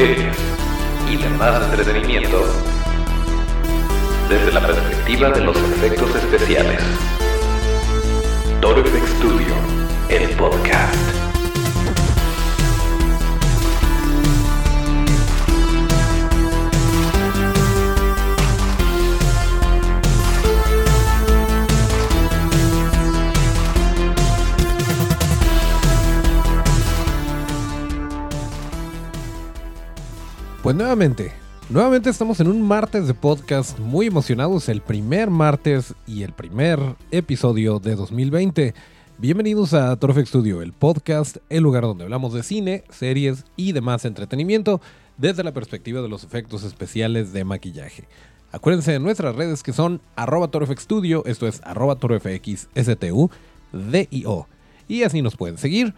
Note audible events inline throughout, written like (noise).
series y demás entretenimiento desde la perspectiva de los efectos especiales. Toro Studio, el podcast. Pues nuevamente, nuevamente estamos en un martes de podcast muy emocionados, el primer martes y el primer episodio de 2020. Bienvenidos a Trophy Studio, el podcast, el lugar donde hablamos de cine, series y demás entretenimiento desde la perspectiva de los efectos especiales de maquillaje. Acuérdense de nuestras redes que son arroba Studio, esto es arroba torofxstu, D-I-O. Y así nos pueden seguir.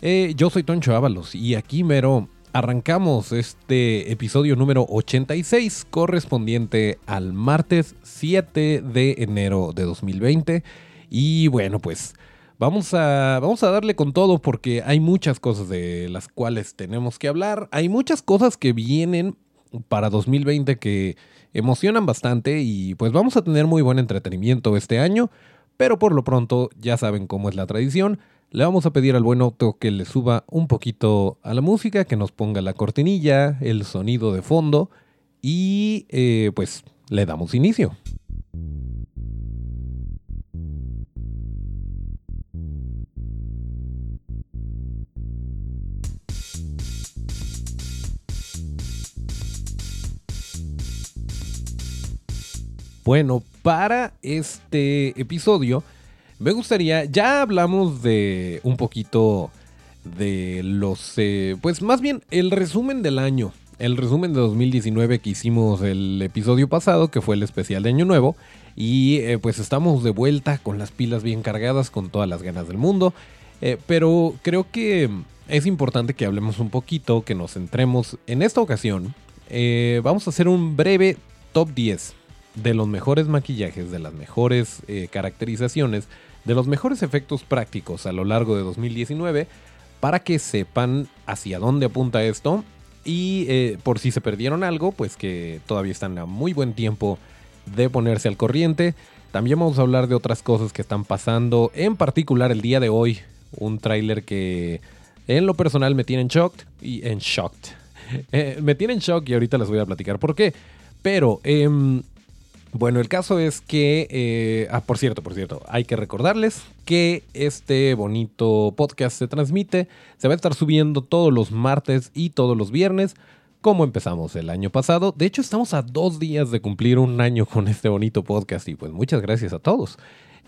Eh, yo soy Toncho Ábalos y aquí mero arrancamos este episodio número 86 correspondiente al martes 7 de enero de 2020. Y bueno, pues vamos a, vamos a darle con todo porque hay muchas cosas de las cuales tenemos que hablar. Hay muchas cosas que vienen para 2020 que emocionan bastante y pues vamos a tener muy buen entretenimiento este año. Pero por lo pronto ya saben cómo es la tradición le vamos a pedir al buen Otto que le suba un poquito a la música, que nos ponga la cortinilla, el sonido de fondo y eh, pues le damos inicio. Bueno, para este episodio me gustaría, ya hablamos de un poquito de los, eh, pues más bien el resumen del año, el resumen de 2019 que hicimos el episodio pasado, que fue el especial de Año Nuevo, y eh, pues estamos de vuelta con las pilas bien cargadas, con todas las ganas del mundo, eh, pero creo que es importante que hablemos un poquito, que nos centremos en esta ocasión. vamos a hacer un breve top 10 de los mejores maquillajes, de las mejores caracterizaciones de los mejores efectos prácticos a lo largo de 2019 para que sepan hacia dónde apunta esto y eh, por si se perdieron algo, pues que todavía están a muy buen tiempo de ponerse al corriente. También vamos a hablar de otras cosas que están pasando, en particular el día de hoy, un tráiler que en lo personal me tiene en shock y en shocked. (laughs) Eh, me tiene en shock y ahorita les voy a platicar por qué. Pero eh, bueno, el caso es que, eh, ah, por cierto, por cierto, hay que recordarles que este bonito podcast se transmite, se va a estar subiendo todos los martes y todos los viernes, como empezamos el año pasado. De hecho, estamos a dos días de cumplir un año con este bonito podcast y pues muchas gracias a todos.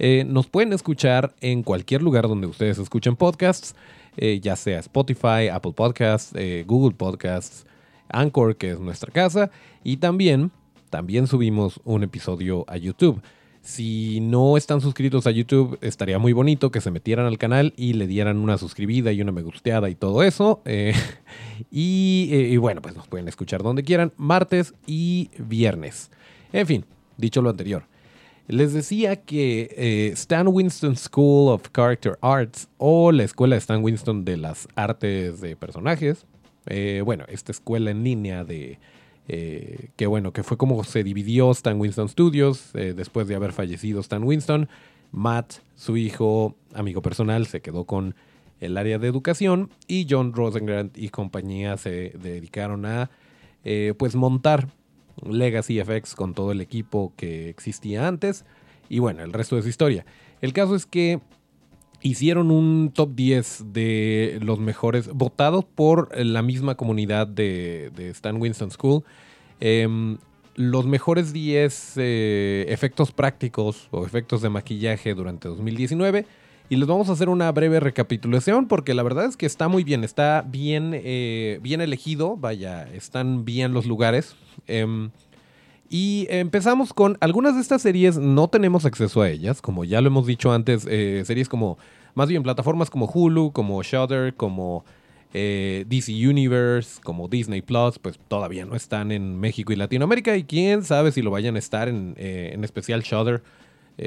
Eh, nos pueden escuchar en cualquier lugar donde ustedes escuchen podcasts, eh, ya sea Spotify, Apple Podcasts, Google Podcasts, Anchor, que es nuestra casa, y también también subimos un episodio a YouTube. Si no están suscritos a YouTube, estaría muy bonito que se metieran al canal y le dieran una suscribida y una me gusteada y todo eso. Eh, (laughs) eh, y, bueno, pues nos pueden escuchar donde quieran, martes y viernes. En fin, dicho lo anterior. Les decía que eh, Stan Winston School of Character Arts o la escuela de Stan Winston de las artes de personajes, bueno, esta escuela en línea de eh, que bueno, que fue como se dividió Stan Winston Studios eh, después de haber fallecido Stan Winston. Matt, su hijo, amigo personal, se quedó con el área de educación y John Rosengrant y compañía se dedicaron a eh, pues montar Legacy FX con todo el equipo que existía antes y bueno, el resto de su historia. El caso es que hicieron un top 10 de los mejores, votados por la misma comunidad de, Stan Winston School. Em, los mejores 10 eh, efectos prácticos o efectos de maquillaje durante 2019. Y les vamos a hacer una breve recapitulación porque la verdad es que está muy bien, está bien, eh, bien elegido, vaya, están bien los lugares. Y empezamos con algunas de estas series, no tenemos acceso a ellas, como ya lo hemos dicho antes, eh, series como, más bien plataformas como Hulu, como Shudder, como eh, DC Universe, como Disney Plus, pues todavía no están en México y Latinoamérica y quién sabe si lo vayan a estar en, eh, en especial Shudder.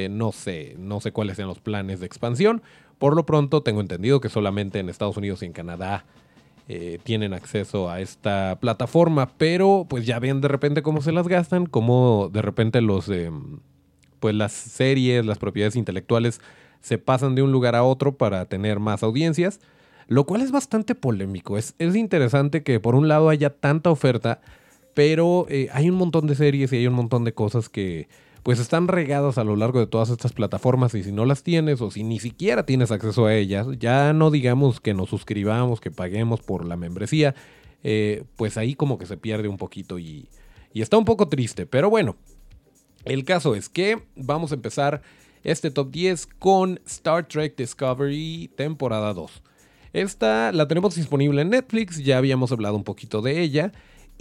no sé, no sé cuáles sean los planes de expansión. Por lo pronto tengo entendido que solamente en Estados Unidos y en Canadá eh, tienen acceso a esta plataforma, pero pues ya ven de repente cómo se las gastan, cómo de repente los, em, pues las series, las propiedades intelectuales se pasan de un lugar a otro para tener más audiencias, lo cual es bastante polémico. Es, es interesante que por un lado haya tanta oferta, pero eh, hay un montón de series y hay un montón de cosas que pues están regadas a lo largo de todas estas plataformas y si no las tienes o si ni siquiera tienes acceso a ellas, ya no digamos que nos suscribamos, que paguemos por la membresía, eh, pues ahí como que se pierde un poquito y, y está un poco triste. Pero bueno, el caso es que vamos a empezar este top 10 con Star Trek Discovery temporada 2. Esta la tenemos disponible en Netflix, ya habíamos hablado un poquito de ella.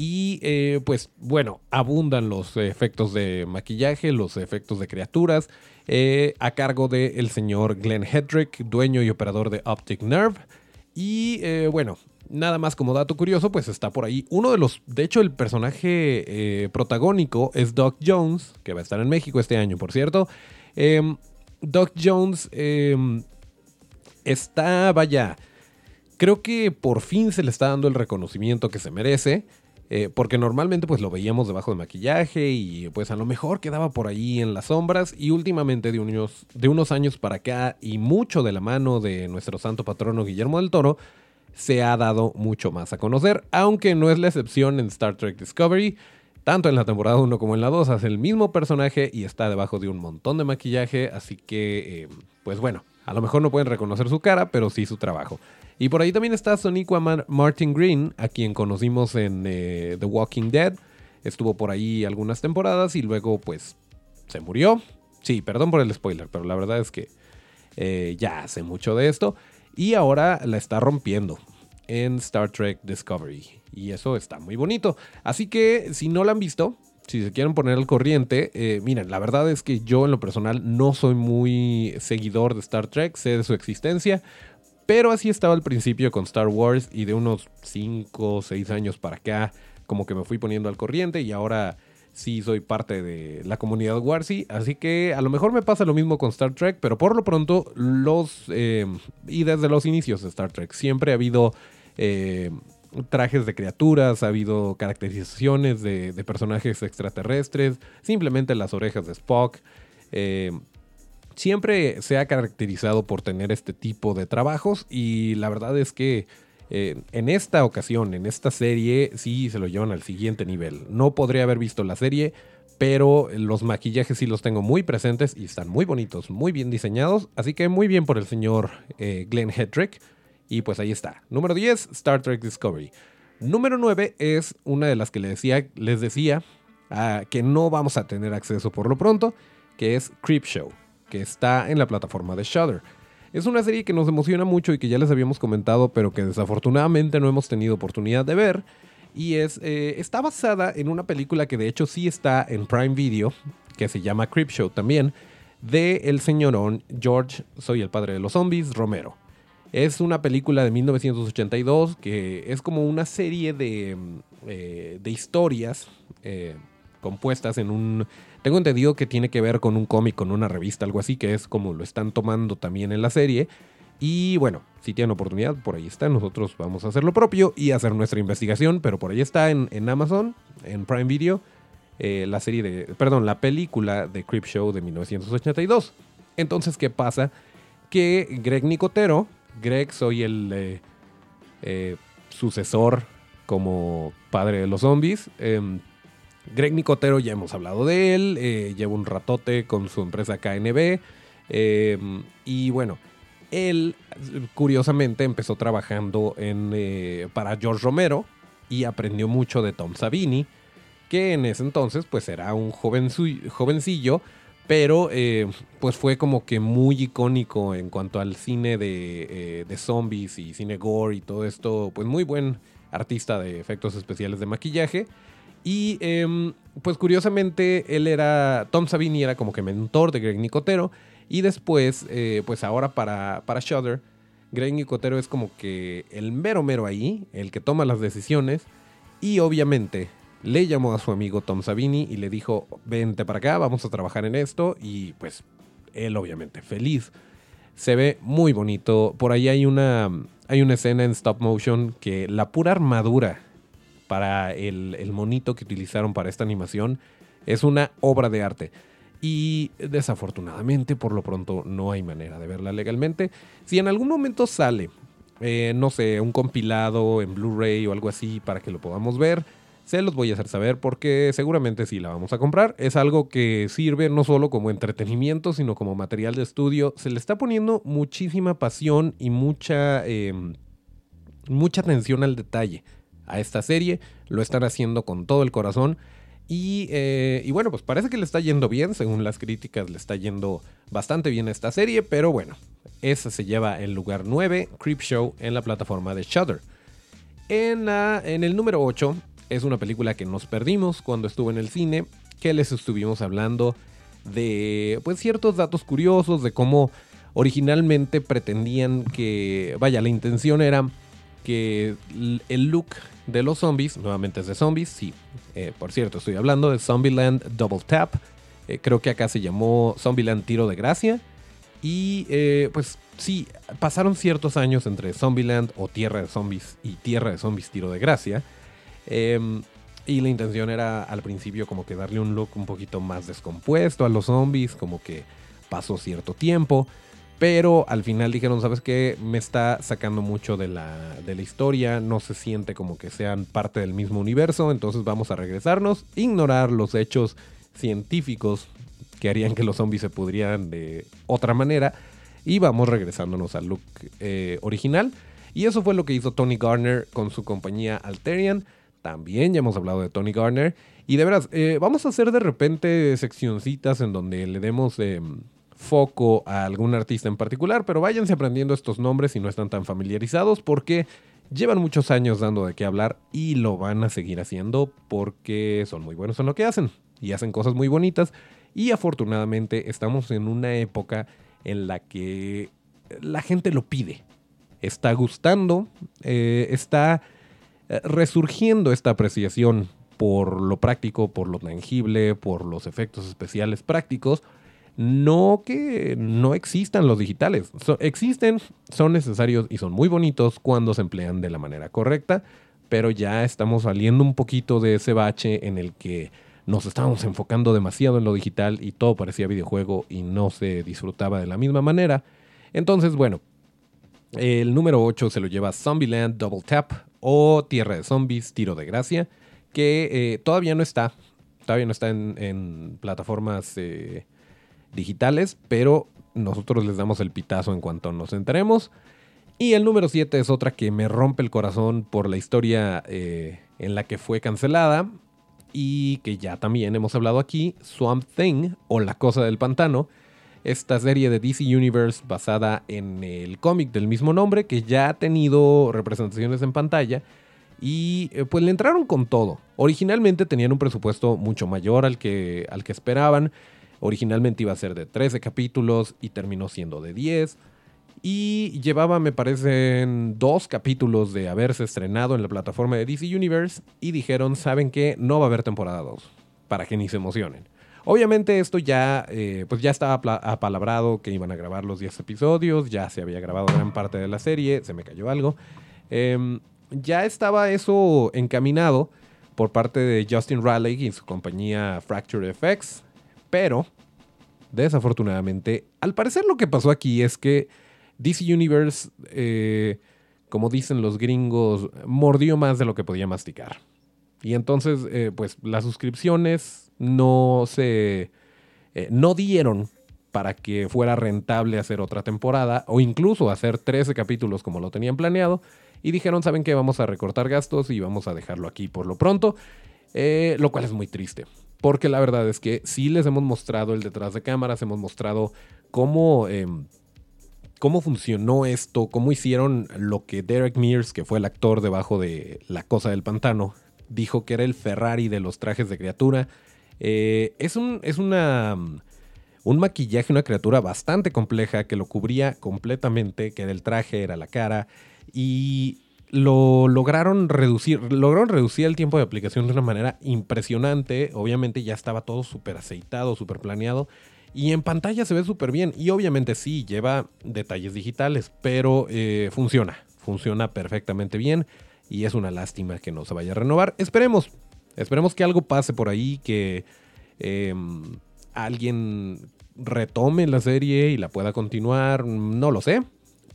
Y eh, pues bueno, abundan los efectos de maquillaje, los efectos de criaturas, eh, a cargo del señor Glenn Hedrick, dueño y operador de Optic Nerve. Y eh, bueno, nada más como dato curioso, pues está por ahí uno de los, de hecho el personaje protagónico es Doc Jones, que va a estar en México este año, por cierto. Em, Doc Jones em, está, vaya, creo que por fin se le está dando el reconocimiento que se merece. Eh, porque normalmente pues lo veíamos debajo de maquillaje y pues a lo mejor quedaba por ahí en las sombras y últimamente de unos, de unos años para acá y mucho de la mano de nuestro santo patrono Guillermo del Toro se ha dado mucho más a conocer, aunque no es la excepción en Star Trek Discovery. Tanto en la temporada 1 como en la 2 hace el mismo personaje y está debajo de un montón de maquillaje, así que, eh, pues bueno, a lo mejor no pueden reconocer su cara, pero sí su trabajo. Y por ahí también está Soniqua Martin Green, a quien conocimos en eh, The Walking Dead. Estuvo por ahí algunas temporadas y luego pues se murió. Sí, perdón por el spoiler, pero la verdad es que eh, ya hace mucho de esto. Y ahora la está rompiendo en Star Trek Discovery. Y eso está muy bonito. Así que si no la han visto, si se quieren poner al corriente, eh, miren, la verdad es que yo en lo personal no soy muy seguidor de Star Trek, sé de su existencia, pero así estaba al principio con Star Wars y de unos 5 o 6 años para acá, como que me fui poniendo al corriente y ahora sí soy parte de la comunidad Warsy. Así que a lo mejor me pasa lo mismo con Star Trek, pero por lo pronto los... Eh, y desde los inicios de Star Trek siempre ha habido... Eh, trajes de criaturas, ha habido caracterizaciones de, personajes extraterrestres, simplemente las orejas de Spock. Eh, siempre se ha caracterizado por tener este tipo de trabajos y la verdad es que eh, en esta ocasión, en esta serie, sí se lo llevan al siguiente nivel. No podría haber visto la serie, pero los maquillajes sí los tengo muy presentes y están muy bonitos, muy bien diseñados, así que muy bien por el señor eh, Glenn Hedrick. Y pues ahí está. Número 10, Star Trek Discovery. Número 9 es una de las que les decía, les decía ah, que no vamos a tener acceso por lo pronto, que es Creepshow que está en la plataforma de Shudder. Es una serie que nos emociona mucho y que ya les habíamos comentado, pero que desafortunadamente no hemos tenido oportunidad de ver. Y es, eh, está basada en una película que de hecho sí está en Prime Video, que se llama Creepshow también, de el señorón George, soy el padre de los zombies, Romero. Es una película de 1982 que es como una serie de, eh, de historias eh, compuestas en un tengo entendido que tiene que ver con un cómic, con una revista, algo así, que es como lo están tomando también en la serie. Y bueno, si tienen oportunidad, por ahí está. Nosotros vamos a hacer lo propio y hacer nuestra investigación, pero por ahí está en, Amazon, en Prime Video, eh, la serie de, perdón, la película de Show de 1982. Entonces, ¿qué pasa? Que Greg Nicotero, Greg soy el eh, eh, sucesor como padre de los zombies, em, Greg Nicotero, ya hemos hablado de él, eh, lleva un ratote con su empresa KNB. Em, y bueno, él curiosamente empezó trabajando en, eh, para George Romero y aprendió mucho de Tom Savini, que en ese entonces pues era un joven jovencillo, pero eh, pues fue como que muy icónico en cuanto al cine de, de zombies y cine gore y todo esto, pues muy buen artista de efectos especiales de maquillaje. Y em, pues curiosamente él era, Tom Savini era como que mentor de Greg Nicotero. Y después, eh, pues ahora para, para Shudder, Greg Nicotero es como que el mero mero ahí, el que toma las decisiones. Y obviamente le llamó a su amigo Tom Savini y le dijo, vente para acá, vamos a trabajar en esto. Y pues él obviamente feliz. Se ve muy bonito. Por ahí hay una, hay una escena en stop motion que la pura armadura para el, monito que utilizaron para esta animación es una obra de arte. Y desafortunadamente, por lo pronto, no hay manera de verla legalmente. Si en algún momento sale, eh, no sé, un compilado en Blu-ray o algo así para que lo podamos ver, se los voy a hacer saber porque seguramente sí la vamos a comprar. Es algo que sirve no solo como entretenimiento, sino como material de estudio. Se le está poniendo muchísima pasión y mucha, em, mucha atención al detalle a esta serie. Lo están haciendo con todo el corazón. Eh, y, bueno, pues parece que le está yendo bien, según las críticas le está yendo bastante bien esta serie, pero bueno, esa se lleva el lugar 9, Creepshow, en la plataforma de Shudder. En, en el número 8 es una película que nos perdimos cuando estuvo en el cine, que les estuvimos hablando de pues ciertos datos curiosos de cómo originalmente pretendían que, vaya, la intención era que el look de los zombies, nuevamente es de zombies, sí, eh, por cierto, estoy hablando de Zombieland Double Tap, eh, creo que acá se llamó Zombieland Tiro de Gracia, y eh, pues sí, pasaron ciertos años entre Zombieland o Tierra de Zombies y Tierra de Zombies Tiro de Gracia, em, y la intención era al principio como que darle un look un poquito más descompuesto a los zombies, como que pasó cierto tiempo. Pero al final dijeron, ¿sabes qué? Me está sacando mucho de la, de la historia, no se siente como que sean parte del mismo universo, entonces vamos a regresarnos, ignorar los hechos científicos que harían que los zombies se pudrieran de otra manera y vamos regresándonos al look eh, original. Y eso fue lo que hizo Tony Garner con su compañía Alterian. También ya hemos hablado de Tony Garner. Y de veras, eh, vamos a hacer de repente seccioncitas en donde le demos em, foco a algún artista en particular, pero váyanse aprendiendo estos nombres si no están tan familiarizados porque llevan muchos años dando de qué hablar y lo van a seguir haciendo porque son muy buenos en lo que hacen y hacen cosas muy bonitas y afortunadamente estamos en una época en la que la gente lo pide. Está gustando, eh, está eh, resurgiendo esta apreciación por lo práctico, por lo tangible, por los efectos especiales prácticos no que no existan los digitales. existen, son necesarios y son muy bonitos cuando se emplean de la manera correcta, pero ya estamos saliendo un poquito de ese bache en el que nos estábamos enfocando demasiado en lo digital y todo parecía videojuego y no se disfrutaba de la misma manera. Entonces, bueno, el número 8 se lo lleva Zombieland Double Tap o Tierra de Zombies Tiro de Gracia, que eh, todavía no está, todavía no está en, plataformas... Eh, digitales, pero nosotros les damos el pitazo en cuanto nos enteremos. Y el número 7 es otra que me rompe el corazón por la historia eh, en la que fue cancelada y que ya también hemos hablado aquí, Swamp Thing o La Cosa del Pantano, esta serie de DC Universe basada en el cómic del mismo nombre que ya ha tenido representaciones en pantalla y eh, pues le entraron con todo. Originalmente tenían un presupuesto mucho mayor al que, al que esperaban. Originalmente iba a ser de 13 capítulos y terminó siendo de 10. Y llevaba, me parecen, dos capítulos de haberse estrenado en la plataforma de DC Universe y dijeron, ¿saben qué? No va a haber temporada 2, para que ni se emocionen. Obviamente esto ya, eh, pues ya estaba apalabrado que iban a grabar los 10 episodios, ya se había grabado gran parte de la serie, se me cayó algo. Em, ya estaba eso encaminado por parte de Justin Raleigh y su compañía Fracture FX, pero, desafortunadamente, al parecer lo que pasó aquí es que DC Universe, eh, como dicen los gringos, mordió más de lo que podía masticar. Y entonces, eh, pues las suscripciones no se... Eh, no dieron para que fuera rentable hacer otra temporada o incluso hacer 13 capítulos como lo tenían planeado. Y dijeron, ¿saben qué? Vamos a recortar gastos y vamos a dejarlo aquí por lo pronto. lo cual es muy triste. Porque la verdad es que sí les hemos mostrado el detrás de cámaras, hemos mostrado cómo, em, cómo funcionó esto, cómo hicieron lo que Derek Mears, que fue el actor debajo de La Cosa del Pantano, dijo que era el Ferrari de los trajes de criatura. Eh, es un, es una, un maquillaje, una criatura bastante compleja que lo cubría completamente, que el traje, era la cara. Y lo lograron reducir, lograron reducir el tiempo de aplicación de una manera impresionante. Obviamente ya estaba todo súper aceitado, súper planeado. Y en pantalla se ve súper bien. Y obviamente sí, lleva detalles digitales, pero eh, funciona. funciona perfectamente bien y es una lástima que no se vaya a renovar. Esperemos, esperemos que algo pase por ahí, que em, alguien retome la serie y la pueda continuar, no lo sé.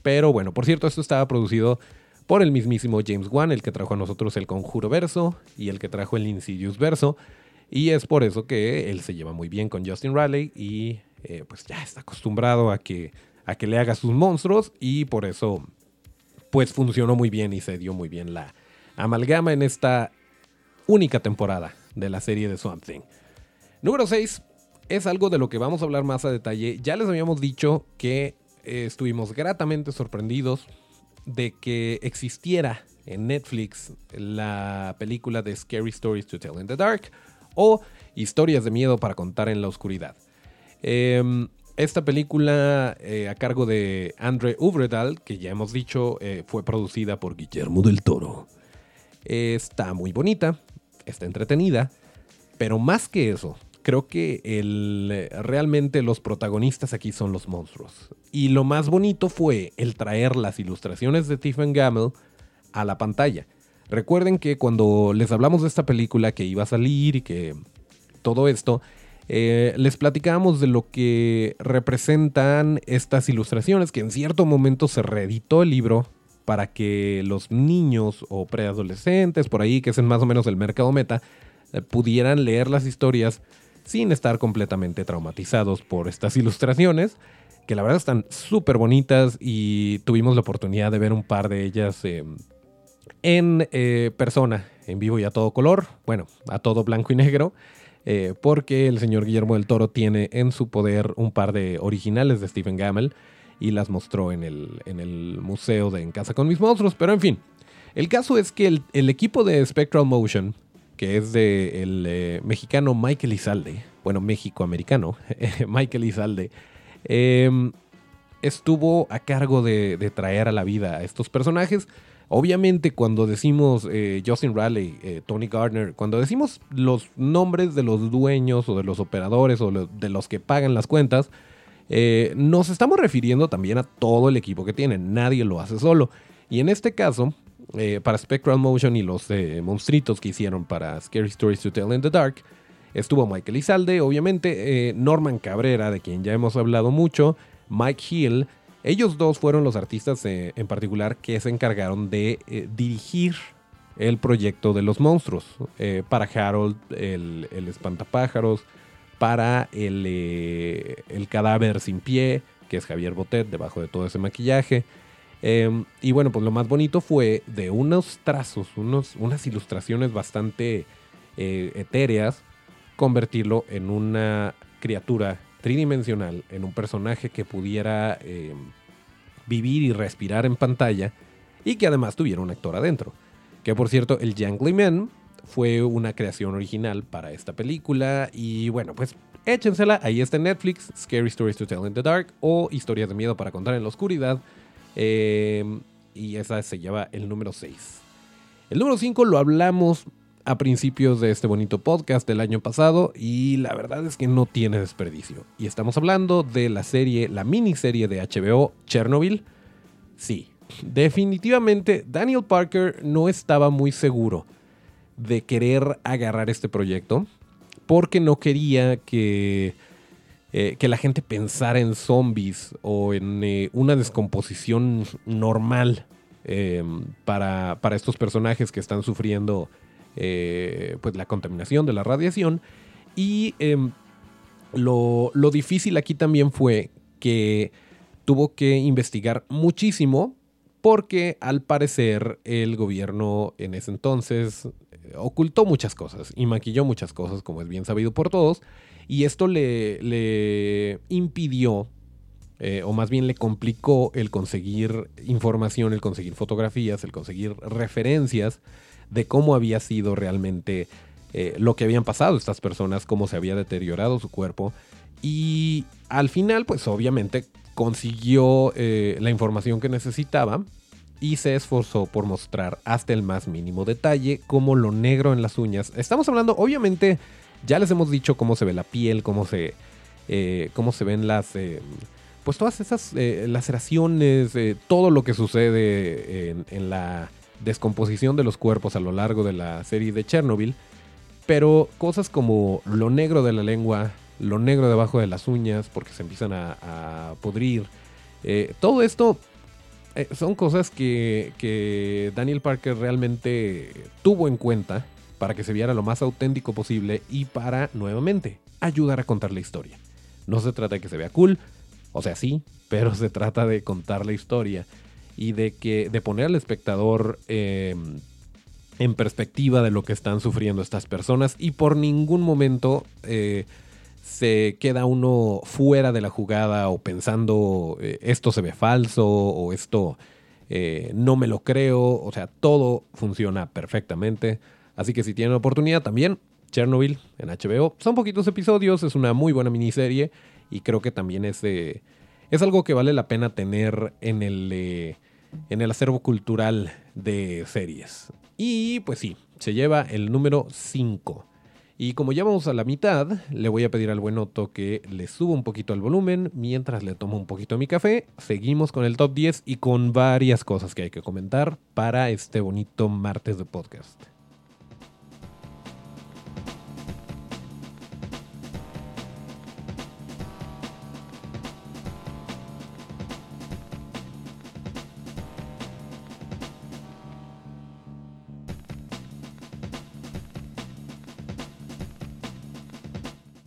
Pero bueno, por cierto, esto estaba producido por el mismísimo James Wan, el que trajo a nosotros el Conjuro Verso y el que trajo el Insidious Verso. Y es por eso que él se lleva muy bien con Justin Riley y eh, pues ya está acostumbrado a que, a que le haga sus monstruos y por eso pues funcionó muy bien y se dio muy bien la amalgama en esta única temporada de la serie de Swamp Thing. Número 6 es algo de lo que vamos a hablar más a detalle. Ya les habíamos dicho que eh, estuvimos gratamente sorprendidos de que existiera en Netflix la película de Scary Stories to Tell in the Dark o Historias de Miedo para Contar en la Oscuridad. Em, esta película eh, a cargo de Andre Uvredal, que ya hemos dicho eh, fue producida por Guillermo del Toro, está muy bonita, está entretenida, pero más que eso, creo que el, realmente los protagonistas aquí son los monstruos. Y lo más bonito fue el traer las ilustraciones de Stephen Gamble a la pantalla. Recuerden que cuando les hablamos de esta película que iba a salir y que todo esto, eh, les platicábamos de lo que representan estas ilustraciones, que en cierto momento se reeditó el libro para que los niños o preadolescentes, por ahí, que es más o menos el mercado meta, eh, pudieran leer las historias sin estar completamente traumatizados por estas ilustraciones, que la verdad están súper bonitas y tuvimos la oportunidad de ver un par de ellas em, en eh, persona, en vivo y a todo color, bueno, a todo blanco y negro. Eh, porque el señor Guillermo del Toro tiene en su poder un par de originales de Stephen Gamble y las mostró en el, en el museo de En Casa con mis monstruos. Pero en fin, el caso es que el equipo de Spectral Motion que es de el eh, mexicano Michael Izalde, bueno, México-americano, (laughs) Michael Izalde, em, estuvo a cargo de, traer a la vida a estos personajes. Obviamente cuando decimos eh, Justin Riley, eh, Tony Gardner, cuando decimos los nombres de los dueños o de los operadores o de los que pagan las cuentas, nos estamos refiriendo también a todo el equipo que tienen. Nadie lo hace solo. Y en este caso, eh, para Spectral Motion y los eh, monstruitos que hicieron para Scary Stories to Tell in the Dark. Estuvo Michael Izalde, obviamente, eh, Norman Cabrera, de quien ya hemos hablado mucho, Mike Hill. Ellos dos fueron los artistas en particular que se encargaron de dirigir el proyecto de los monstruos. para Harold, el, el espantapájaros, para el, el cadáver sin pie, que es Javier Botet, debajo de todo ese maquillaje. Em, y bueno, pues lo más bonito fue de unos trazos, unos, unas ilustraciones bastante eh, etéreas, convertirlo en una criatura tridimensional, en un personaje que pudiera em, vivir y respirar en pantalla y que además tuviera un actor adentro. Que por cierto, el Jangly Man fue una creación original para esta película y bueno, pues échensela, ahí está en Netflix, Scary Stories to Tell in the Dark o Historias de Miedo para Contar en la Oscuridad. Em, y esa se lleva el número 6. El número 5 lo hablamos a principios de este bonito podcast del año pasado y la verdad es que no tiene desperdicio. Y estamos hablando de la serie, la miniserie de HBO Chernobyl. Sí, definitivamente Daniel Parker no estaba muy seguro de querer agarrar este proyecto porque no quería que eh, que la gente pensara en zombies o en eh, una descomposición normal em, para, estos personajes que están sufriendo eh, pues la contaminación de la radiación. Y em, lo, lo difícil aquí también fue que tuvo que investigar muchísimo porque al parecer el gobierno en ese entonces ocultó muchas cosas y maquilló muchas cosas, como es bien sabido por todos, y esto le, impidió, eh, o más bien le complicó el conseguir información, el conseguir fotografías, el conseguir referencias de cómo había sido realmente eh, lo que habían pasado estas personas, cómo se había deteriorado su cuerpo. Y al final, pues obviamente consiguió eh, la información que necesitaba y se esforzó por mostrar hasta el más mínimo detalle como lo negro en las uñas. Estamos hablando, obviamente, ya les hemos dicho cómo se ve la piel, cómo se, eh, cómo se ven las, eh, pues todas esas eh, laceraciones, eh, todo lo que sucede en, la descomposición de los cuerpos a lo largo de la serie de Chernobyl, pero cosas como lo negro de la lengua, lo negro debajo de las uñas, porque se empiezan a, a pudrir, eh, todo esto son cosas que, que Daniel Parker realmente tuvo en cuenta para que se viera lo más auténtico posible y para, nuevamente, ayudar a contar la historia. No se trata de que se vea cool, o sea, sí, pero se trata de contar la historia y de que de poner al espectador em, en perspectiva de lo que están sufriendo estas personas y por ningún momento eh, se queda uno fuera de la jugada o pensando eh, esto se ve falso o esto eh, no me lo creo, o sea, todo funciona perfectamente. Así que si tienen oportunidad también, Chernobyl en HBO, son poquitos episodios, es una muy buena miniserie y creo que también es, es algo que vale la pena tener en el, eh, en el acervo cultural de series. Y pues sí, se lleva el número 5. Y como ya vamos a la mitad, le voy a pedir al buen Otto que le suba un poquito el volumen mientras le tomo un poquito mi café. Seguimos con el top 10 y con varias cosas que hay que comentar para este bonito martes de podcast.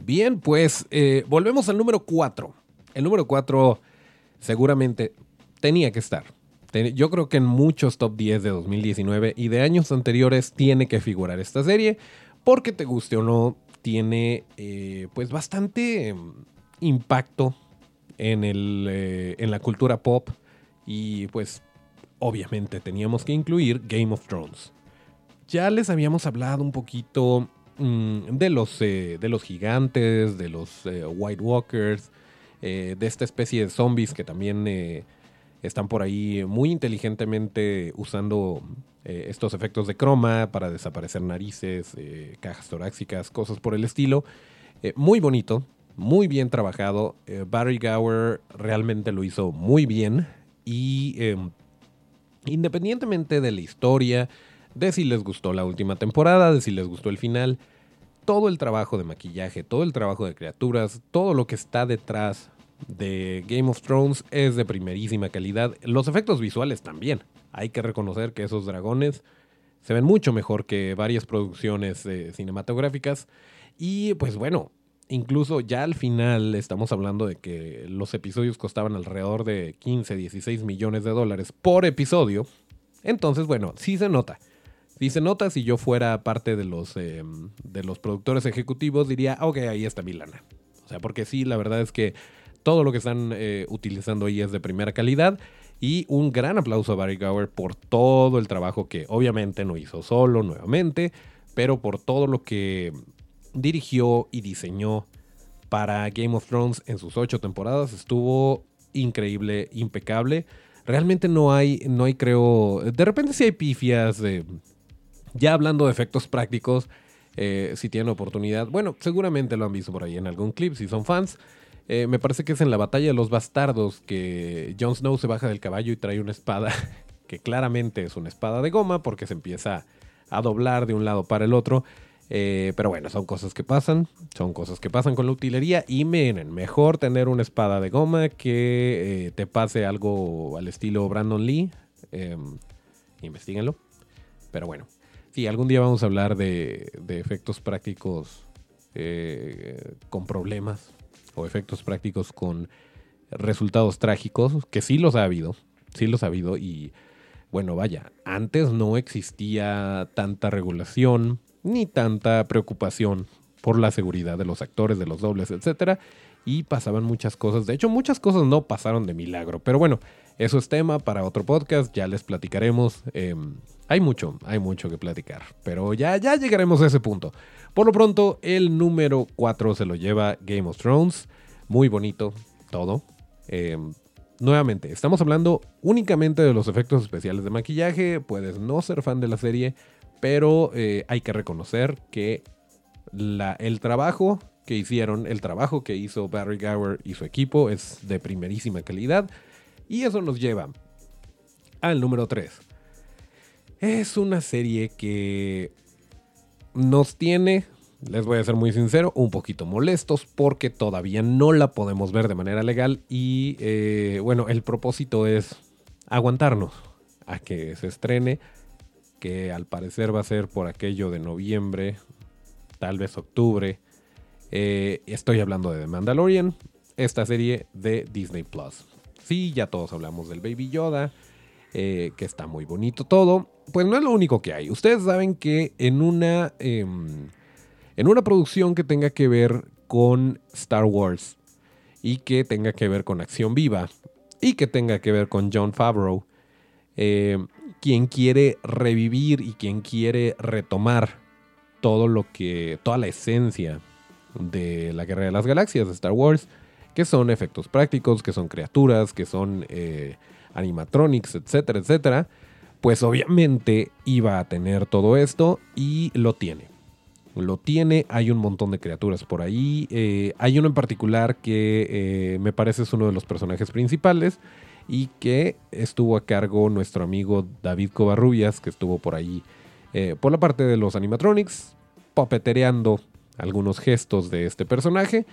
Bien, pues eh, volvemos al número 4. El número 4 seguramente tenía que estar. Yo creo que en muchos top 10 de 2019 y de años anteriores tiene que figurar esta serie, porque te guste o no, tiene eh, pues bastante em, impacto en, el, eh, en la cultura pop y pues obviamente teníamos que incluir Game of Thrones. Ya les habíamos hablado un poquito Mm, de, los, eh, de los gigantes, de los eh, White Walkers, eh, de esta especie de zombies que también están por ahí muy inteligentemente usando estos efectos de croma para desaparecer narices, cajas torácicas, cosas por el estilo. muy bonito, muy bien trabajado. Barry Gower realmente lo hizo muy bien y em, independientemente de la historia, de si les gustó la última temporada, de si les gustó el final. Todo el trabajo de maquillaje, todo el trabajo de criaturas, todo lo que está detrás de Game of Thrones es de primerísima calidad. Los efectos visuales también. Hay que reconocer que esos dragones se ven mucho mejor que varias producciones eh, cinematográficas. Y pues bueno, incluso ya al final estamos hablando de que los episodios costaban alrededor de 15, 16 millones de dólares por episodio. Entonces, bueno, sí se nota. Dice nota, si yo fuera parte de los, eh, de los productores ejecutivos, diría, ok, ahí está mi lana. O sea, porque sí, la verdad es que todo lo que están eh, utilizando ahí es de primera calidad. Y un gran aplauso a Barry Gower por todo el trabajo que obviamente no hizo solo nuevamente, pero por todo lo que dirigió y diseñó para Game of Thrones en sus ocho temporadas. Estuvo increíble, impecable. Realmente no hay, no hay, creo. De repente sí hay pifias de ya hablando de efectos prácticos, eh, si tienen oportunidad, bueno, seguramente lo han visto por ahí en algún clip, si son fans. Eh, me parece que es en la batalla de los bastardos que Jon Snow se baja del caballo y trae una espada (laughs) que claramente es una espada de goma porque se empieza a doblar de un lado para el otro. Eh, pero bueno, son cosas que pasan, son cosas que pasan con la utilería y miren, mejor tener una espada de goma que te pase algo al estilo Brandon Lee. Eh, investiguenlo. Pero bueno, Sí, algún día vamos a hablar de, efectos prácticos eh, con problemas o efectos prácticos con resultados trágicos, que sí los ha habido, sí los ha habido y bueno, vaya, antes no existía tanta regulación ni tanta preocupación por la seguridad de los actores, de los dobles, etcétera, y pasaban muchas cosas. De hecho, muchas cosas no pasaron de milagro, pero bueno, eso es tema para otro podcast, ya les platicaremos. Em, hay mucho, hay mucho que platicar, pero ya, ya llegaremos a ese punto. Por lo pronto, el número 4 se lo lleva Game of Thrones. Muy bonito, todo. Em, nuevamente, estamos hablando únicamente de los efectos especiales de maquillaje. Puedes no ser fan de la serie, pero eh, hay que reconocer que el trabajo que hicieron, el trabajo que hizo Barry Gower y su equipo es de primerísima calidad. Y eso nos lleva al número 3. Es una serie que nos tiene, les voy a ser muy sincero, un poquito molestos porque todavía no la podemos ver de manera legal y eh, bueno, el propósito es aguantarnos a que se estrene, que al parecer va a ser por aquello de noviembre, tal vez octubre. Eh, estoy hablando de The Mandalorian, esta serie de Disney Plus. Sí, ya todos hablamos del Baby Yoda, eh, que está muy bonito todo. Pues no es lo único que hay. Ustedes saben que en una, em, en una producción que tenga que ver con Star Wars y que tenga que ver con acción viva y que tenga que ver con John Favreau, eh, quien quiere revivir y quien quiere retomar todo lo que, toda la esencia de la Guerra de las Galaxias de Star Wars, que son efectos prácticos, que son criaturas, que son eh, animatronics, etcétera, etcétera, pues obviamente iba a tener todo esto y lo tiene. Lo tiene, hay un montón de criaturas por ahí. Eh, hay uno en particular que me parece es uno de los personajes principales y que estuvo a cargo nuestro amigo David Covarrubias, que estuvo por ahí eh, por la parte de los animatronics, papetereando algunos gestos de este personaje.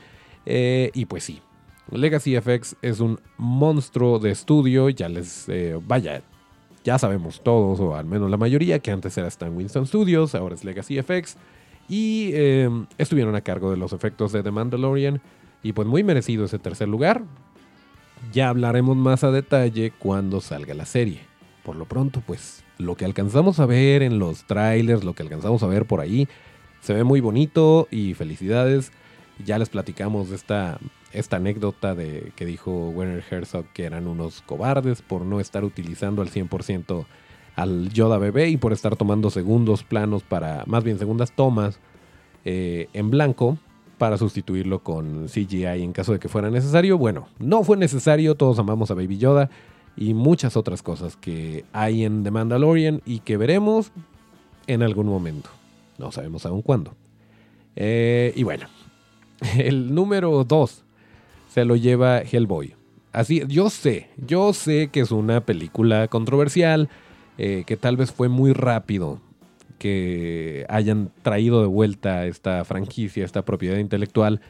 Eh, y pues sí, Legacy FX es un monstruo de estudio, ya les eh, vaya, ya sabemos todos, o al menos la mayoría, que antes era Stan Winston Studios, ahora es Legacy FX. Y estuvieron a cargo de los efectos de The Mandalorian. Y pues muy merecido ese tercer lugar. Ya hablaremos más a detalle cuando salga la serie. Por lo pronto, pues lo que alcanzamos a ver en los trailers, lo que alcanzamos a ver por ahí, se ve muy bonito y felicidades. Ya les platicamos de esta, esta anécdota de que dijo Werner Herzog que eran unos cobardes por no estar utilizando al 100% al Yoda bebé y por estar tomando segundos planos para, más bien segundas tomas eh, en blanco para sustituirlo con CGI en caso de que fuera necesario. Bueno, no fue necesario, todos amamos a Baby Yoda y muchas otras cosas que hay en The Mandalorian y que veremos en algún momento. No sabemos aún cuándo. Eh, y bueno, (laughs) el número 2 se lo lleva Hellboy. Así, yo sé, yo sé que es una película controversial, eh, que tal vez fue muy rápido que hayan traído de vuelta esta franquicia, esta propiedad intelectual,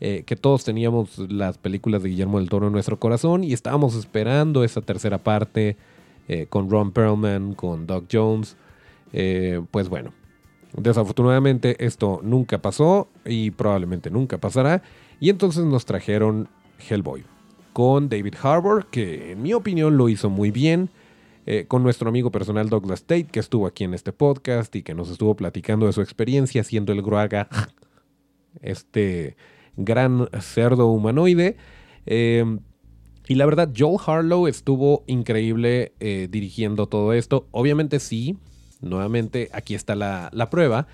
eh, que todos teníamos las películas de Guillermo del Toro en nuestro corazón y estábamos esperando esa tercera parte eh, con Ron Perlman, con Doug Jones. Pues bueno, desafortunadamente esto nunca pasó y probablemente nunca pasará. Y entonces nos trajeron Hellboy con David Harbour, que en mi opinión lo hizo muy bien. Eh, con nuestro amigo personal Douglas Tate, que estuvo aquí en este podcast y que nos estuvo platicando de su experiencia siendo el Gruaga, (laughs) este gran cerdo humanoide. Em, y la verdad, Joel Harlow estuvo increíble eh, dirigiendo todo esto. Obviamente sí, nuevamente aquí está la, prueba.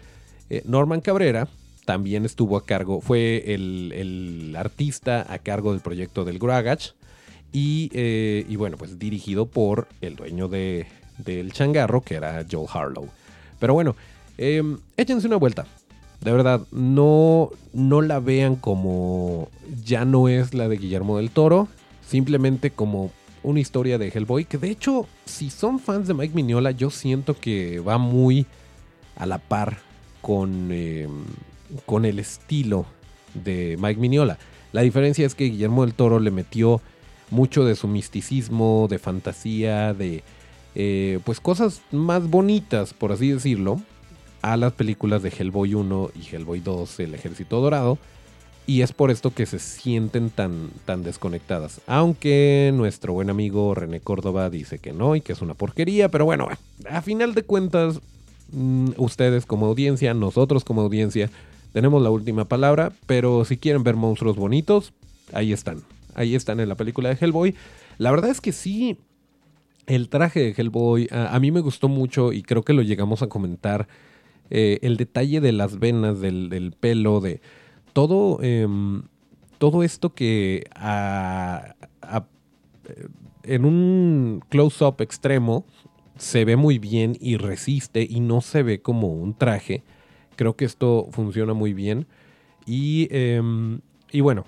Eh, Norman Cabrera también estuvo a cargo, fue el, el, artista a cargo del proyecto del Gruagach. Eh, y, bueno, pues dirigido por el dueño de, del changarro, que era Joel Harlow. Pero bueno, em, échense una vuelta. De verdad, no, no la vean como ya no es la de Guillermo del Toro, simplemente como una historia de Hellboy, que de hecho, si son fans de Mike Mignola, yo siento que va muy a la par con, em, con el estilo de Mike Mignola. La diferencia es que Guillermo del Toro le metió mucho de su misticismo, de fantasía, de eh, pues cosas más bonitas, por así decirlo, a las películas de Hellboy 1 y Hellboy 2, El Ejército Dorado. Y es por esto que se sienten tan, tan desconectadas. Aunque nuestro buen amigo René Córdoba dice que no y que es una porquería. Pero bueno, a final de cuentas, mm, ustedes como audiencia, nosotros como audiencia, tenemos la última palabra. Pero si quieren ver monstruos bonitos, ahí están ahí están en la película de Hellboy. La verdad es que sí, el traje de Hellboy a, mí me gustó mucho y creo que lo llegamos a comentar. Eh, el detalle de las venas, del, pelo, de todo, em, todo esto que en un close-up extremo se ve muy bien y resiste y no se ve como un traje. Creo que esto funciona muy bien. Y, em, y bueno,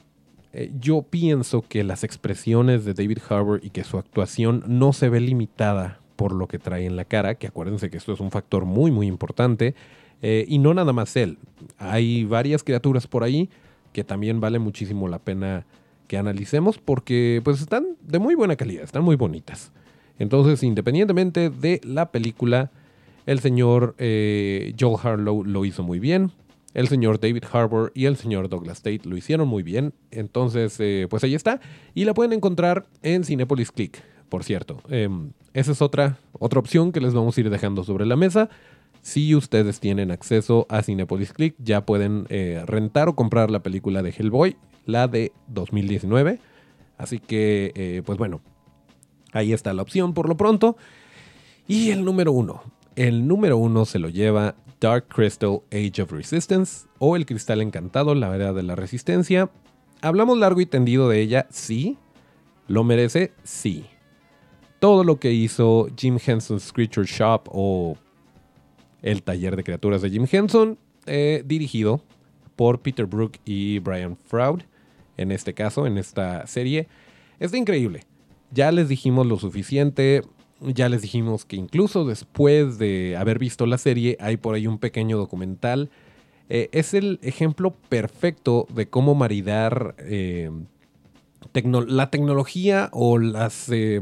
eh, yo pienso que las expresiones de David Harbour y que su actuación no se ve limitada por lo que trae en la cara, que acuérdense que esto es un factor muy muy importante, eh, y no nada más él. Hay varias criaturas por ahí que también vale muchísimo la pena que analicemos porque pues están de muy buena calidad, están muy bonitas. Entonces, independientemente de la película, el señor eh, Joel Harlow lo hizo muy bien. El señor David Harbour y el señor Douglas Tate lo hicieron muy bien. Entonces, eh, pues ahí está. Y la pueden encontrar en Cinepolis Click, por cierto. Em, esa es otra, otra opción que les vamos a ir dejando sobre la mesa. Si ustedes tienen acceso a Cinepolis Click, ya pueden eh, rentar o comprar la película de Hellboy, la de 2019. Así que, pues bueno, ahí está la opción por lo pronto. Y el número uno. El número uno se lo lleva Dark Crystal Age of Resistance o El Cristal Encantado, la verdad de la resistencia. Hablamos largo y tendido de ella, sí. ¿Lo merece? Sí. Todo lo que hizo Jim Henson's Creature Shop o el taller de criaturas de Jim Henson, eh, dirigido por Peter Brook y Brian Froud, en este caso, en esta serie, es increíble. Ya les dijimos lo suficiente, ya les dijimos que incluso después de haber visto la serie hay por ahí un pequeño documental. Eh, es el ejemplo perfecto de cómo maridar eh, la tecnología o las, eh,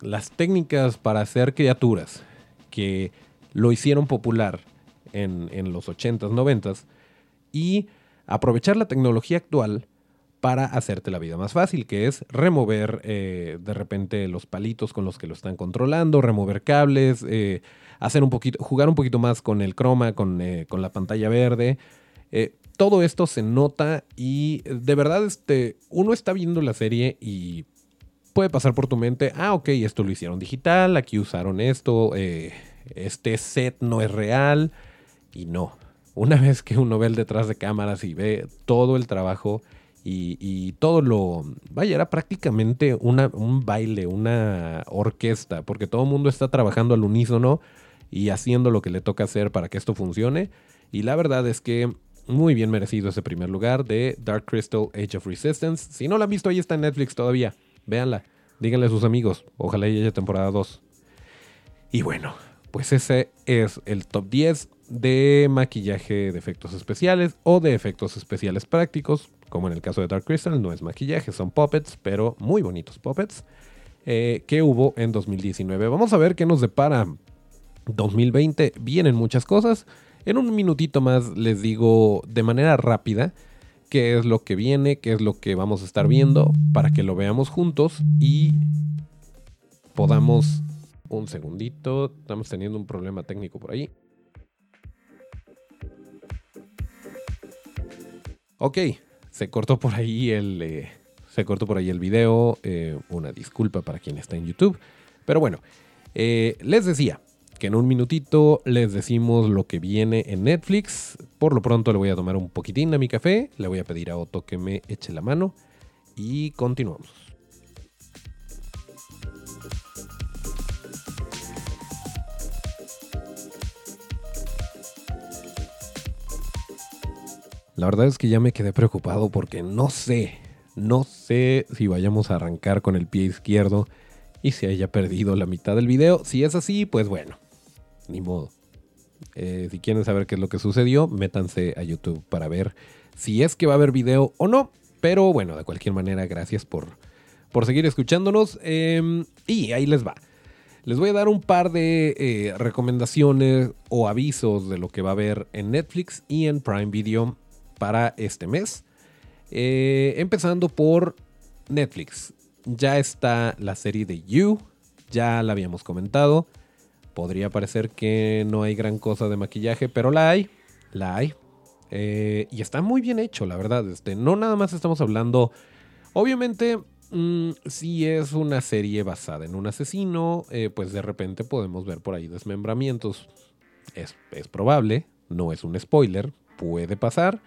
las técnicas para hacer criaturas que lo hicieron popular en, en los 80s, 90s y aprovechar la tecnología actual para hacerte la vida más fácil, que es remover eh, de repente los palitos con los que lo están controlando, remover cables, eh, hacer un poquito, jugar un poquito más con el croma, con, eh, con la pantalla verde. todo esto se nota y de verdad este, uno está viendo la serie y puede pasar por tu mente, ah, ok, esto lo hicieron digital, aquí usaron esto, este set no es real y no. Una (laughs) vez que uno ve el detrás de cámaras y ve todo el trabajo, y, todo lo... Vaya, era prácticamente un baile, una orquesta, porque todo el mundo está trabajando al unísono y haciendo lo que le toca hacer para que esto funcione. Y la verdad es que muy bien merecido ese primer lugar de Dark Crystal Age of Resistance. Si no la han visto, ahí está en Netflix todavía. Véanla. Díganle a sus amigos. Ojalá haya temporada 2. Y bueno, pues ese es el top 10 de maquillaje de efectos especiales o de efectos especiales prácticos como en el caso de Dark Crystal, no es maquillaje, son puppets, pero muy bonitos puppets, eh, que hubo en 2019. Vamos a ver qué nos depara 2020. Vienen muchas cosas. En un minutito más les digo de manera rápida qué es lo que viene, qué es lo que vamos a estar viendo, para que lo veamos juntos y podamos... Un segundito, estamos teniendo un problema técnico por ahí. Ok, se cortó por ahí el, eh, se cortó por ahí el video. Eh, una disculpa para quien está en YouTube. Pero bueno, eh, les decía que en un minutito les decimos lo que viene en Netflix. Por lo pronto le voy a tomar un poquitín a mi café. Le voy a pedir a Otto que me eche la mano. Y continuamos. La verdad es que ya me quedé preocupado porque no sé, no sé si vayamos a arrancar con el pie izquierdo y se haya perdido la mitad del video. Si es así, pues bueno, ni modo. Eh, si quieren saber qué es lo que sucedió, métanse a YouTube para ver si es que va a haber video o no. Pero bueno, de cualquier manera, gracias por, por seguir escuchándonos. Em, y ahí les va. Les voy a dar un par de eh, recomendaciones o avisos de lo que va a haber en Netflix y en Prime Video para este mes. Eh, empezando por Netflix. Ya está la serie de You. Ya la habíamos comentado. Podría parecer que no hay gran cosa de maquillaje, pero la hay. La hay. Eh, y está muy bien hecho, la verdad. Este, no nada más estamos hablando. Obviamente, mm, si es una serie basada en un asesino, eh, pues de repente podemos ver por ahí desmembramientos. Es, es probable, no es un spoiler, puede pasar.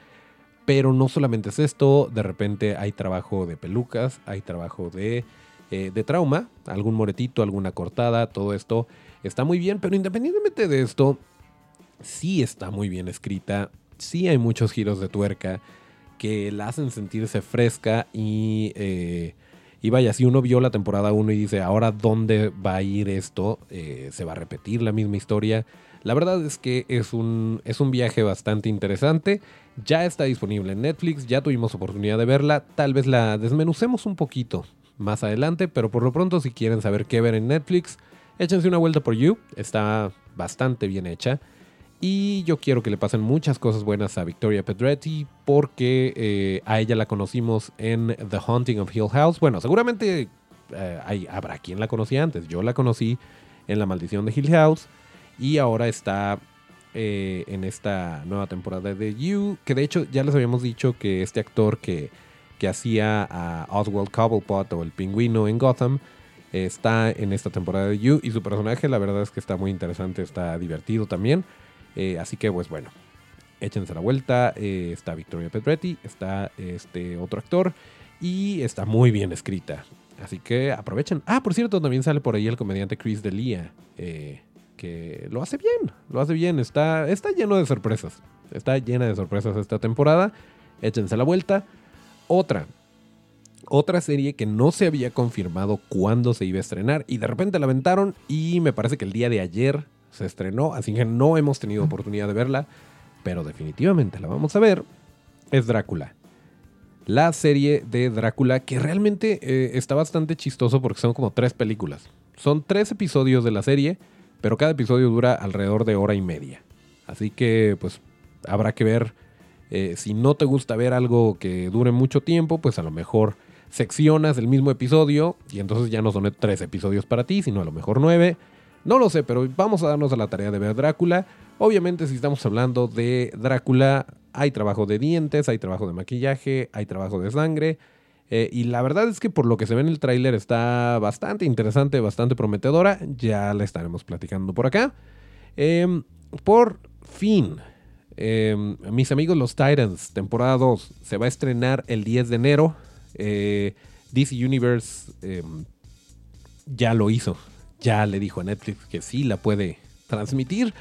Pero no solamente es esto, de repente hay trabajo de pelucas, hay trabajo de, eh, de trauma, algún moretito, alguna cortada, todo esto está muy bien, pero independientemente de esto, sí está muy bien escrita, sí hay muchos giros de tuerca que la hacen sentirse fresca y, eh, y vaya, si uno vio la temporada 1 y dice, ahora dónde va a ir esto, eh, se va a repetir la misma historia. La verdad es que es un, es un viaje bastante interesante. Ya está disponible en Netflix, ya tuvimos oportunidad de verla. Tal vez la desmenucemos un poquito más adelante, pero por lo pronto si quieren saber qué ver en Netflix, échense una vuelta por You. Está bastante bien hecha. Y yo quiero que le pasen muchas cosas buenas a Victoria Pedretti porque eh, a ella la conocimos en The Haunting of Hill House. Bueno, seguramente eh, habrá quien la conocía antes. Yo la conocí en La Maldición de Hill House y ahora está eh, en esta nueva temporada de You, que de hecho ya les habíamos dicho que este actor que, que hacía a Oswald Cobblepot o el pingüino en Gotham está en esta temporada de You y su personaje la verdad es que está muy interesante, está divertido también. Eh, así que, pues bueno, échense la vuelta. Eh, está Victoria Pedretti, está este otro actor y está muy bien escrita. Así que aprovechen. Ah, por cierto, también sale por ahí el comediante Chris D'Elia, eh, que lo hace bien, lo hace bien. Está, está lleno de sorpresas. Está llena de sorpresas esta temporada. Échense la vuelta. Otra, otra serie que no se había confirmado cuándo se iba a estrenar y de repente la aventaron y me parece que el día de ayer se estrenó, así que no hemos tenido oportunidad de verla, pero definitivamente la vamos a ver, es Drácula. La serie de Drácula que realmente eh, está bastante chistoso porque son como tres películas. Son tres episodios de la serie, pero cada episodio dura alrededor de hora y media. Así que pues habrá que ver eh, si no te gusta ver algo que dure mucho tiempo, pues a lo mejor seccionas el mismo episodio y entonces ya no son tres episodios para ti, sino a lo mejor nueve no lo sé, pero vamos a darnos a la tarea de ver Drácula. Obviamente si estamos hablando de Drácula, hay trabajo de dientes, hay trabajo de maquillaje, hay trabajo de sangre. Eh, y la verdad es que por lo que se ve en el tráiler está bastante interesante, bastante prometedora. Ya la estaremos platicando por acá. Em, por fin, em, mis amigos los Titans, temporada 2, se va a estrenar el 10 de enero. Eh, DC Universe em, ya lo hizo ya le dijo a Netflix que sí la puede transmitir.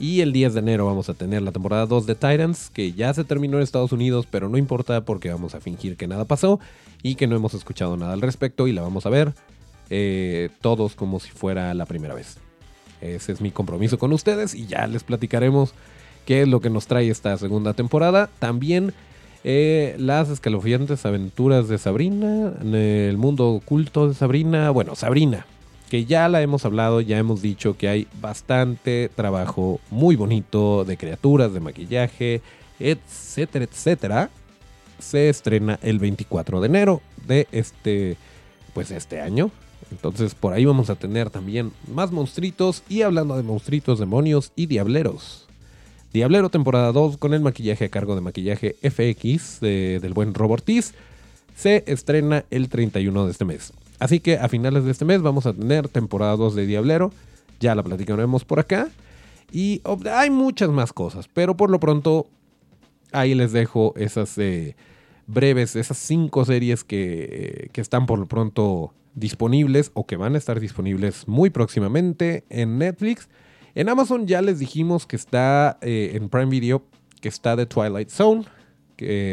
Y el 10 de enero vamos a tener la temporada 2 de Titans, que ya se terminó en Estados Unidos, pero no importa porque vamos a fingir que nada pasó y que no hemos escuchado nada al respecto y la vamos a ver eh, todos como si fuera la primera vez. Ese es mi compromiso con ustedes y ya les platicaremos qué es lo que nos trae esta segunda temporada. También eh, las escalofriantes aventuras de Sabrina, el mundo oculto de Sabrina, bueno, Sabrina, que ya la hemos hablado, ya hemos dicho que hay bastante trabajo muy bonito de criaturas, de maquillaje, etcétera, etcétera. Se estrena el 24 de enero de este, pues este año. Entonces por ahí vamos a tener también más monstruitos y hablando de monstruitos, demonios y diableros. Diablero temporada 2 con el maquillaje a cargo de maquillaje FX del buen Robortiz se estrena el 31 de este mes. Así que a finales de este mes vamos a tener temporada 2 de Diablero. Ya la platicaremos por acá. Y hay muchas más cosas. Pero por lo pronto, ahí les dejo esas eh, breves, esas cinco series que, que, están por lo pronto disponibles o que van a estar disponibles muy próximamente en Netflix. En Amazon ya les dijimos que está eh, en Prime Video, que está The Twilight Zone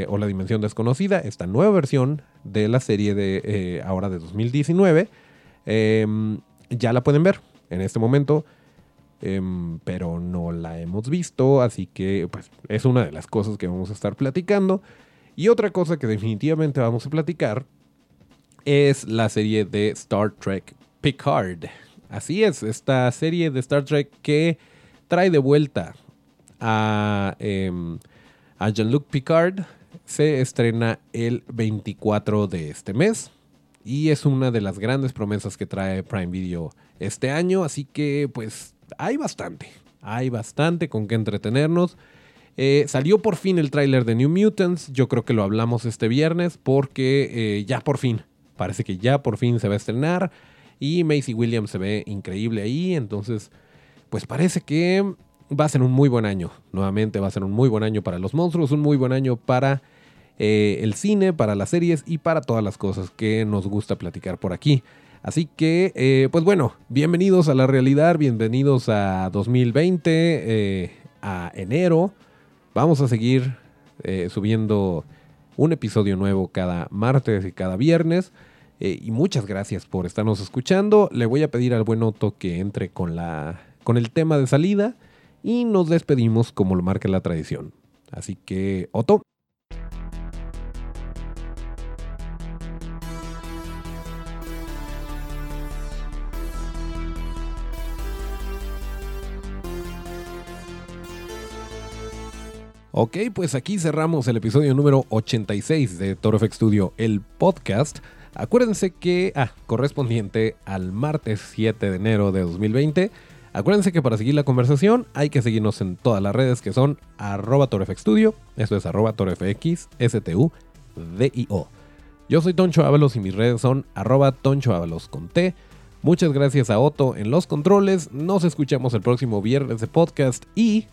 o La Dimensión Desconocida, esta nueva versión de la serie de eh, ahora de 2019. Em, ya la pueden ver en este momento, em, pero no la hemos visto, así que pues, es una de las cosas que vamos a estar platicando. Y otra cosa que definitivamente vamos a platicar es la serie de Star Trek Picard. Así es, esta serie de Star Trek que trae de vuelta a, em, a Jean-Luc Picard. Se estrena el 24 de este mes y es una de las grandes promesas que trae Prime Video este año, así que pues hay bastante, hay bastante con que entretenernos. Eh, salió por fin el tráiler de New Mutants, yo creo que lo hablamos este viernes porque eh, ya por fin, parece que ya por fin se va a estrenar y Macy Williams se ve increíble ahí, entonces pues parece que va a ser un muy buen año, nuevamente va a ser un muy buen año para los monstruos, un muy buen año para eh, el cine, para las series y para todas las cosas que nos gusta platicar por aquí. Así que, eh, pues bueno, bienvenidos a la realidad, bienvenidos a 2020, eh, a enero. Vamos a seguir subiendo un episodio nuevo cada martes y cada viernes. Y muchas gracias por estarnos escuchando. Le voy a pedir al buen Otto que entre con, la, con el tema de salida y nos despedimos como lo marca la tradición. Así que, Otto. Ok, pues aquí cerramos el episodio número 86 de Toro Studio, el podcast. Acuérdense que, ah, correspondiente al martes 7 de enero de 2020. Acuérdense que para seguir la conversación hay que seguirnos en todas las redes que son arroba torfxstudio, esto es arroba torfx, S-T-U-D-I-O. Yo soy Toncho Ábalos y mis redes son arroba Toncho Ábalos con T. Muchas gracias a Otto en los controles, nos escuchamos el próximo viernes de podcast y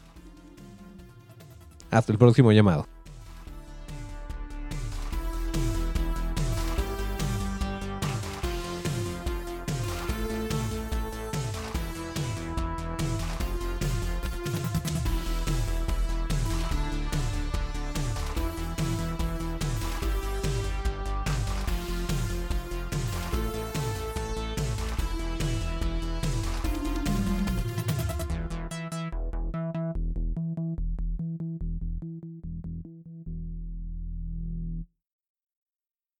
hasta el próximo llamado.